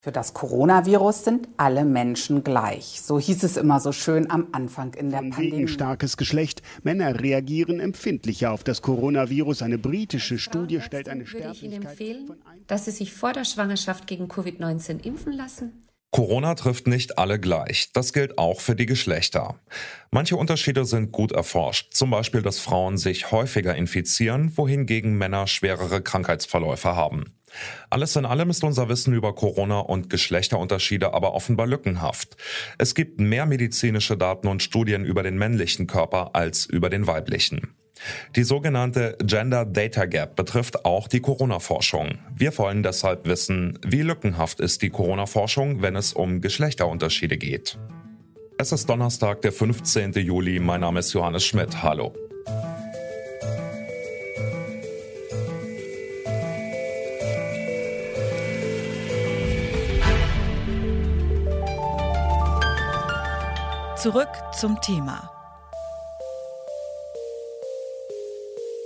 Für das Coronavirus sind alle Menschen gleich. So hieß es immer so schön am Anfang in der Von Pandemie. wegen starkes Geschlecht. Männer reagieren empfindlicher auf das Coronavirus. Eine britische Studie stellt eine würde ich Ihnen Sterblichkeit empfehlen, ein- dass Sie sich vor der Schwangerschaft gegen Covid-19 impfen lassen. Corona trifft nicht alle gleich. Das gilt auch für die Geschlechter. Manche Unterschiede sind gut erforscht. Zum Beispiel, dass Frauen sich häufiger infizieren, wohingegen Männer schwerere Krankheitsverläufe haben. Alles in allem ist unser Wissen über Corona und Geschlechterunterschiede aber offenbar lückenhaft. Es gibt mehr medizinische Daten und Studien über den männlichen Körper als über den weiblichen. Die sogenannte Gender Data Gap betrifft auch die Corona-Forschung. Wir wollen deshalb wissen, wie lückenhaft ist die Corona-Forschung, wenn es um Geschlechterunterschiede geht. Es ist Donnerstag, der 15. Juli. Mein Name ist Johannes Schmidt. Hallo. Zurück zum Thema.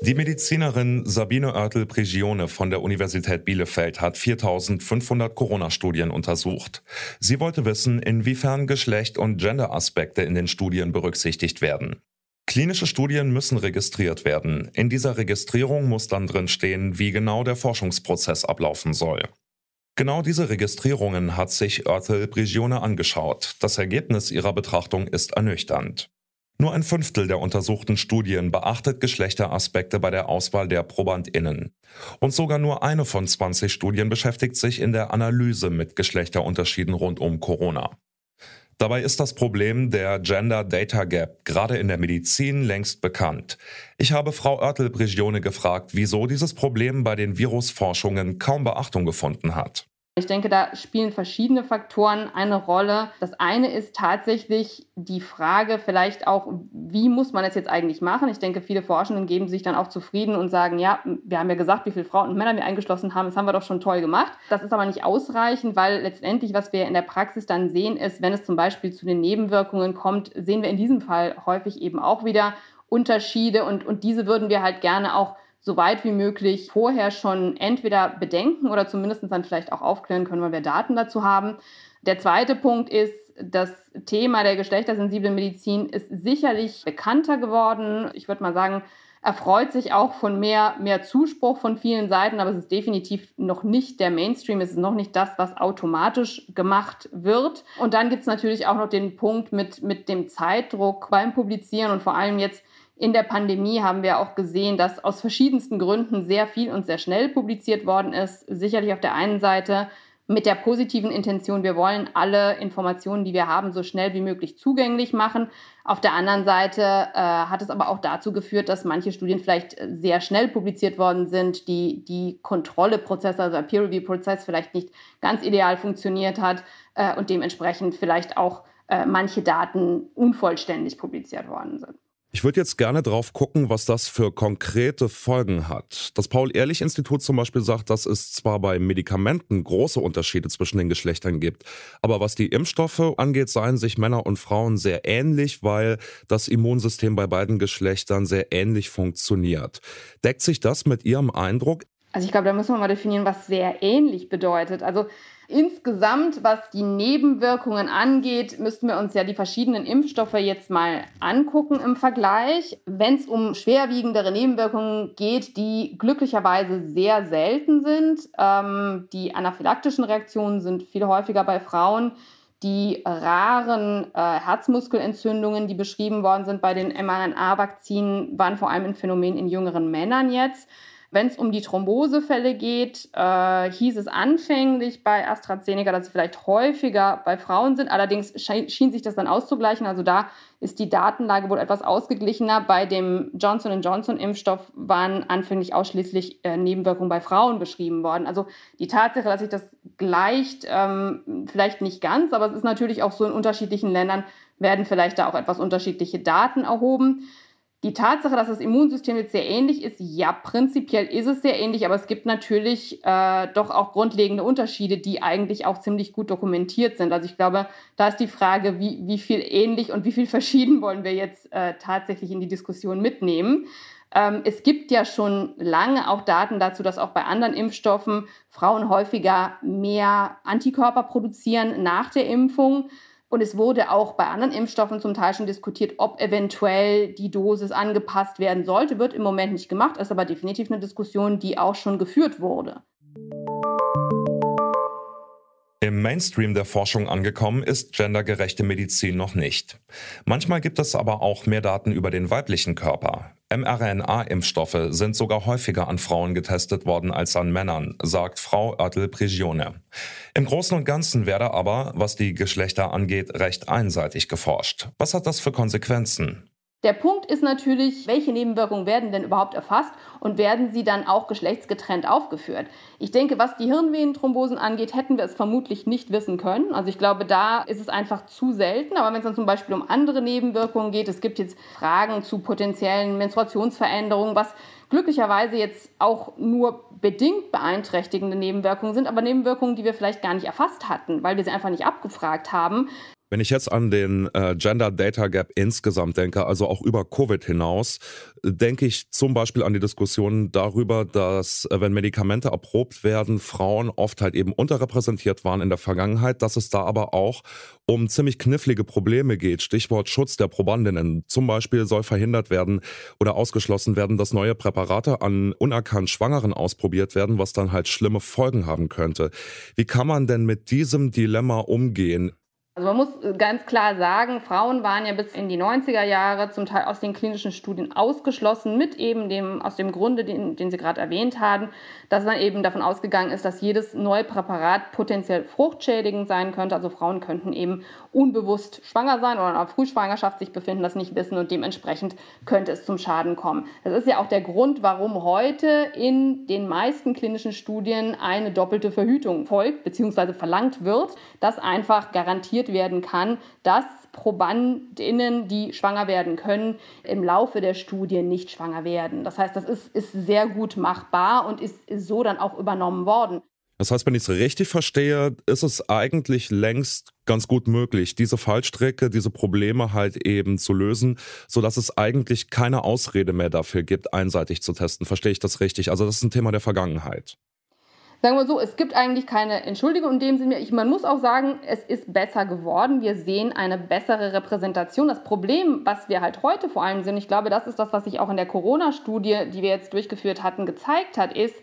Die Medizinerin Sabine Oertel-Prigione von der Universität Bielefeld hat 4500 Corona-Studien untersucht. Sie wollte wissen, inwiefern Geschlecht und Gender-Aspekte in den Studien berücksichtigt werden. Klinische Studien müssen registriert werden. In dieser Registrierung muss dann drin stehen, wie genau der Forschungsprozess ablaufen soll. Genau diese Registrierungen hat sich Oertel-Prigione angeschaut. Das Ergebnis ihrer Betrachtung ist ernüchternd. Nur ein Fünftel der untersuchten Studien beachtet Geschlechteraspekte bei der Auswahl der ProbandInnen. Und sogar nur eine von 20 Studien beschäftigt sich in der Analyse mit Geschlechterunterschieden rund um Corona. Dabei ist das Problem der Gender Data Gap gerade in der Medizin längst bekannt. Ich habe Frau Oertel-Prigione gefragt, wieso dieses Problem bei den Virusforschungen kaum Beachtung gefunden hat. Ich denke, da spielen verschiedene Faktoren eine Rolle. Das eine ist tatsächlich die Frage vielleicht auch, wie muss man es jetzt eigentlich machen? Ich denke, viele Forschenden geben sich dann auch zufrieden und sagen, ja, wir haben ja gesagt, wie viele Frauen und Männer wir eingeschlossen haben, das haben wir doch schon toll gemacht. Das ist aber nicht ausreichend, weil letztendlich, was wir in der Praxis dann sehen, ist, wenn es zum Beispiel zu den Nebenwirkungen kommt, sehen wir in diesem Fall häufig eben auch wieder Unterschiede und, und diese würden wir halt gerne auch so weit wie möglich vorher schon entweder bedenken oder zumindest dann vielleicht auch aufklären können, weil wir Daten dazu haben. Der zweite Punkt ist, das Thema der geschlechtersensiblen Medizin ist sicherlich bekannter geworden. Ich würde mal sagen, erfreut sich auch von mehr, mehr Zuspruch von vielen Seiten, aber es ist definitiv noch nicht der Mainstream, es ist noch nicht das, was automatisch gemacht wird. Und dann gibt es natürlich auch noch den Punkt mit, mit dem Zeitdruck beim Publizieren und vor allem jetzt in der Pandemie haben wir auch gesehen, dass aus verschiedensten Gründen sehr viel und sehr schnell publiziert worden ist. Sicherlich auf der einen Seite mit der positiven Intention, wir wollen alle Informationen, die wir haben, so schnell wie möglich zugänglich machen. Auf der anderen Seite äh, hat es aber auch dazu geführt, dass manche Studien vielleicht sehr schnell publiziert worden sind, die die Kontrolleprozesse, also der Peer-Review-Prozess vielleicht nicht ganz ideal funktioniert hat äh, und dementsprechend vielleicht auch äh, manche Daten unvollständig publiziert worden sind. Ich würde jetzt gerne drauf gucken, was das für konkrete Folgen hat. Das Paul-Ehrlich-Institut zum Beispiel sagt, dass es zwar bei Medikamenten große Unterschiede zwischen den Geschlechtern gibt, aber was die Impfstoffe angeht, seien sich Männer und Frauen sehr ähnlich, weil das Immunsystem bei beiden Geschlechtern sehr ähnlich funktioniert. Deckt sich das mit Ihrem Eindruck? Also ich glaube, da müssen wir mal definieren, was sehr ähnlich bedeutet. Also insgesamt, was die Nebenwirkungen angeht, müssten wir uns ja die verschiedenen Impfstoffe jetzt mal angucken im Vergleich. Wenn es um schwerwiegendere Nebenwirkungen geht, die glücklicherweise sehr selten sind, ähm, die anaphylaktischen Reaktionen sind viel häufiger bei Frauen. Die raren äh, Herzmuskelentzündungen, die beschrieben worden sind bei den mRNA-Vakzinen, waren vor allem ein Phänomen in jüngeren Männern jetzt. Wenn es um die Thrombosefälle geht, äh, hieß es anfänglich bei AstraZeneca, dass sie vielleicht häufiger bei Frauen sind. Allerdings schien, schien sich das dann auszugleichen. Also da ist die Datenlage wohl etwas ausgeglichener. Bei dem Johnson Johnson-Impfstoff waren anfänglich ausschließlich äh, Nebenwirkungen bei Frauen beschrieben worden. Also die Tatsache, dass sich das gleicht, ähm, vielleicht nicht ganz, aber es ist natürlich auch so in unterschiedlichen Ländern werden vielleicht da auch etwas unterschiedliche Daten erhoben. Die Tatsache, dass das Immunsystem jetzt sehr ähnlich ist, ja, prinzipiell ist es sehr ähnlich, aber es gibt natürlich äh, doch auch grundlegende Unterschiede, die eigentlich auch ziemlich gut dokumentiert sind. Also ich glaube, da ist die Frage, wie, wie viel ähnlich und wie viel verschieden wollen wir jetzt äh, tatsächlich in die Diskussion mitnehmen. Ähm, es gibt ja schon lange auch Daten dazu, dass auch bei anderen Impfstoffen Frauen häufiger mehr Antikörper produzieren nach der Impfung. Und es wurde auch bei anderen Impfstoffen zum Teil schon diskutiert, ob eventuell die Dosis angepasst werden sollte. Wird im Moment nicht gemacht, ist aber definitiv eine Diskussion, die auch schon geführt wurde. Im Mainstream der Forschung angekommen ist gendergerechte Medizin noch nicht. Manchmal gibt es aber auch mehr Daten über den weiblichen Körper. mRNA-Impfstoffe sind sogar häufiger an Frauen getestet worden als an Männern, sagt Frau Oertel-Prigione. Im Großen und Ganzen werde aber, was die Geschlechter angeht, recht einseitig geforscht. Was hat das für Konsequenzen? Der Punkt ist natürlich, welche Nebenwirkungen werden denn überhaupt erfasst und werden sie dann auch geschlechtsgetrennt aufgeführt? Ich denke, was die Hirnvenenthrombosen angeht, hätten wir es vermutlich nicht wissen können. Also ich glaube, da ist es einfach zu selten. Aber wenn es dann zum Beispiel um andere Nebenwirkungen geht, es gibt jetzt Fragen zu potenziellen Menstruationsveränderungen, was glücklicherweise jetzt auch nur bedingt beeinträchtigende Nebenwirkungen sind, aber Nebenwirkungen, die wir vielleicht gar nicht erfasst hatten, weil wir sie einfach nicht abgefragt haben. Wenn ich jetzt an den äh, Gender Data Gap insgesamt denke, also auch über Covid hinaus, denke ich zum Beispiel an die Diskussion darüber, dass äh, wenn Medikamente erprobt werden, Frauen oft halt eben unterrepräsentiert waren in der Vergangenheit, dass es da aber auch um ziemlich knifflige Probleme geht. Stichwort Schutz der Probandinnen. Zum Beispiel soll verhindert werden oder ausgeschlossen werden, dass neue Präparate an unerkannt Schwangeren ausprobiert werden, was dann halt schlimme Folgen haben könnte. Wie kann man denn mit diesem Dilemma umgehen? Also man muss ganz klar sagen, Frauen waren ja bis in die 90er Jahre zum Teil aus den klinischen Studien ausgeschlossen, mit eben dem, aus dem Grunde, den, den Sie gerade erwähnt haben, dass man eben davon ausgegangen ist, dass jedes neue Präparat potenziell fruchtschädigend sein könnte. Also Frauen könnten eben unbewusst schwanger sein oder in einer Frühschwangerschaft sich befinden, das nicht wissen und dementsprechend könnte es zum Schaden kommen. Das ist ja auch der Grund, warum heute in den meisten klinischen Studien eine doppelte Verhütung folgt bzw. verlangt wird, dass einfach garantiert werden kann, dass Probandinnen, die schwanger werden können, im Laufe der Studie nicht schwanger werden. Das heißt, das ist, ist sehr gut machbar und ist, ist so dann auch übernommen worden. Das heißt, wenn ich es richtig verstehe, ist es eigentlich längst ganz gut möglich, diese Fallstrecke, diese Probleme halt eben zu lösen, sodass es eigentlich keine Ausrede mehr dafür gibt, einseitig zu testen. Verstehe ich das richtig? Also das ist ein Thema der Vergangenheit sagen wir so, es gibt eigentlich keine Entschuldigung in dem Sinne. Man muss auch sagen, es ist besser geworden. Wir sehen eine bessere Repräsentation. Das Problem, was wir halt heute vor allem sehen, ich glaube, das ist das, was sich auch in der Corona-Studie, die wir jetzt durchgeführt hatten, gezeigt hat, ist,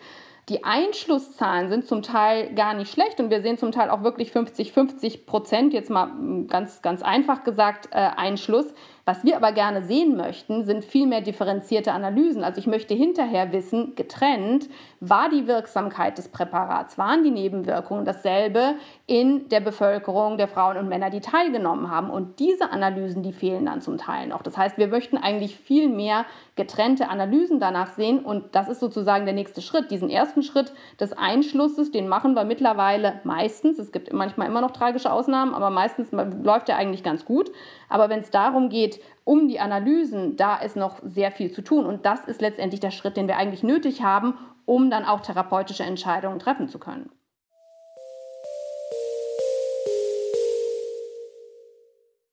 die Einschlusszahlen sind zum Teil gar nicht schlecht und wir sehen zum Teil auch wirklich 50, 50 Prozent, jetzt mal ganz, ganz einfach gesagt, äh, Einschluss. Was wir aber gerne sehen möchten, sind viel mehr differenzierte Analysen. Also ich möchte hinterher wissen, getrennt, war die Wirksamkeit des Präparats, waren die Nebenwirkungen dasselbe in der Bevölkerung der Frauen und Männer, die teilgenommen haben. Und diese Analysen, die fehlen dann zum Teil noch. Das heißt, wir möchten eigentlich viel mehr getrennte Analysen danach sehen. Und das ist sozusagen der nächste Schritt. Diesen ersten Schritt des Einschlusses, den machen wir mittlerweile meistens. Es gibt manchmal immer noch tragische Ausnahmen, aber meistens läuft er eigentlich ganz gut. Aber wenn es darum geht, um die Analysen, da ist noch sehr viel zu tun. Und das ist letztendlich der Schritt, den wir eigentlich nötig haben, um dann auch therapeutische Entscheidungen treffen zu können.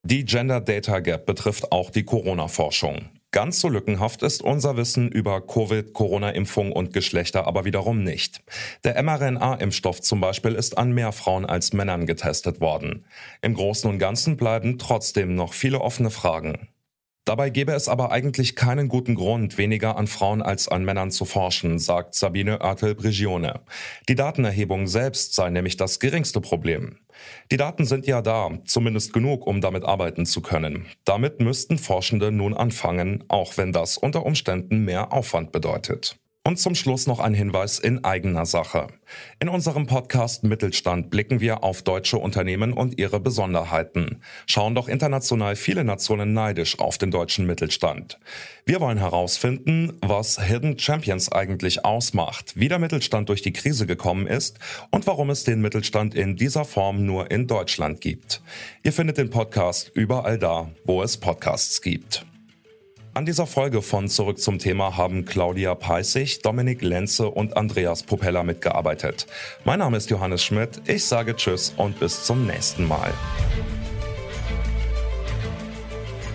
Die Gender Data Gap betrifft auch die Corona-Forschung. Ganz so lückenhaft ist unser Wissen über Covid, Corona-Impfung und Geschlechter aber wiederum nicht. Der mRNA-Impfstoff zum Beispiel ist an mehr Frauen als Männern getestet worden. Im Großen und Ganzen bleiben trotzdem noch viele offene Fragen. Dabei gäbe es aber eigentlich keinen guten Grund, weniger an Frauen als an Männern zu forschen, sagt Sabine Oertel-Brigione. Die Datenerhebung selbst sei nämlich das geringste Problem. Die Daten sind ja da, zumindest genug, um damit arbeiten zu können. Damit müssten Forschende nun anfangen, auch wenn das unter Umständen mehr Aufwand bedeutet. Und zum Schluss noch ein Hinweis in eigener Sache. In unserem Podcast Mittelstand blicken wir auf deutsche Unternehmen und ihre Besonderheiten. Schauen doch international viele Nationen neidisch auf den deutschen Mittelstand. Wir wollen herausfinden, was Hidden Champions eigentlich ausmacht, wie der Mittelstand durch die Krise gekommen ist und warum es den Mittelstand in dieser Form nur in Deutschland gibt. Ihr findet den Podcast überall da, wo es Podcasts gibt. An dieser Folge von Zurück zum Thema haben Claudia Peissig, Dominik Lenze und Andreas Popella mitgearbeitet. Mein Name ist Johannes Schmidt. Ich sage Tschüss und bis zum nächsten Mal.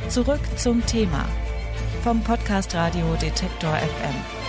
Zurück zum Thema vom Podcast Radio Detektor FM.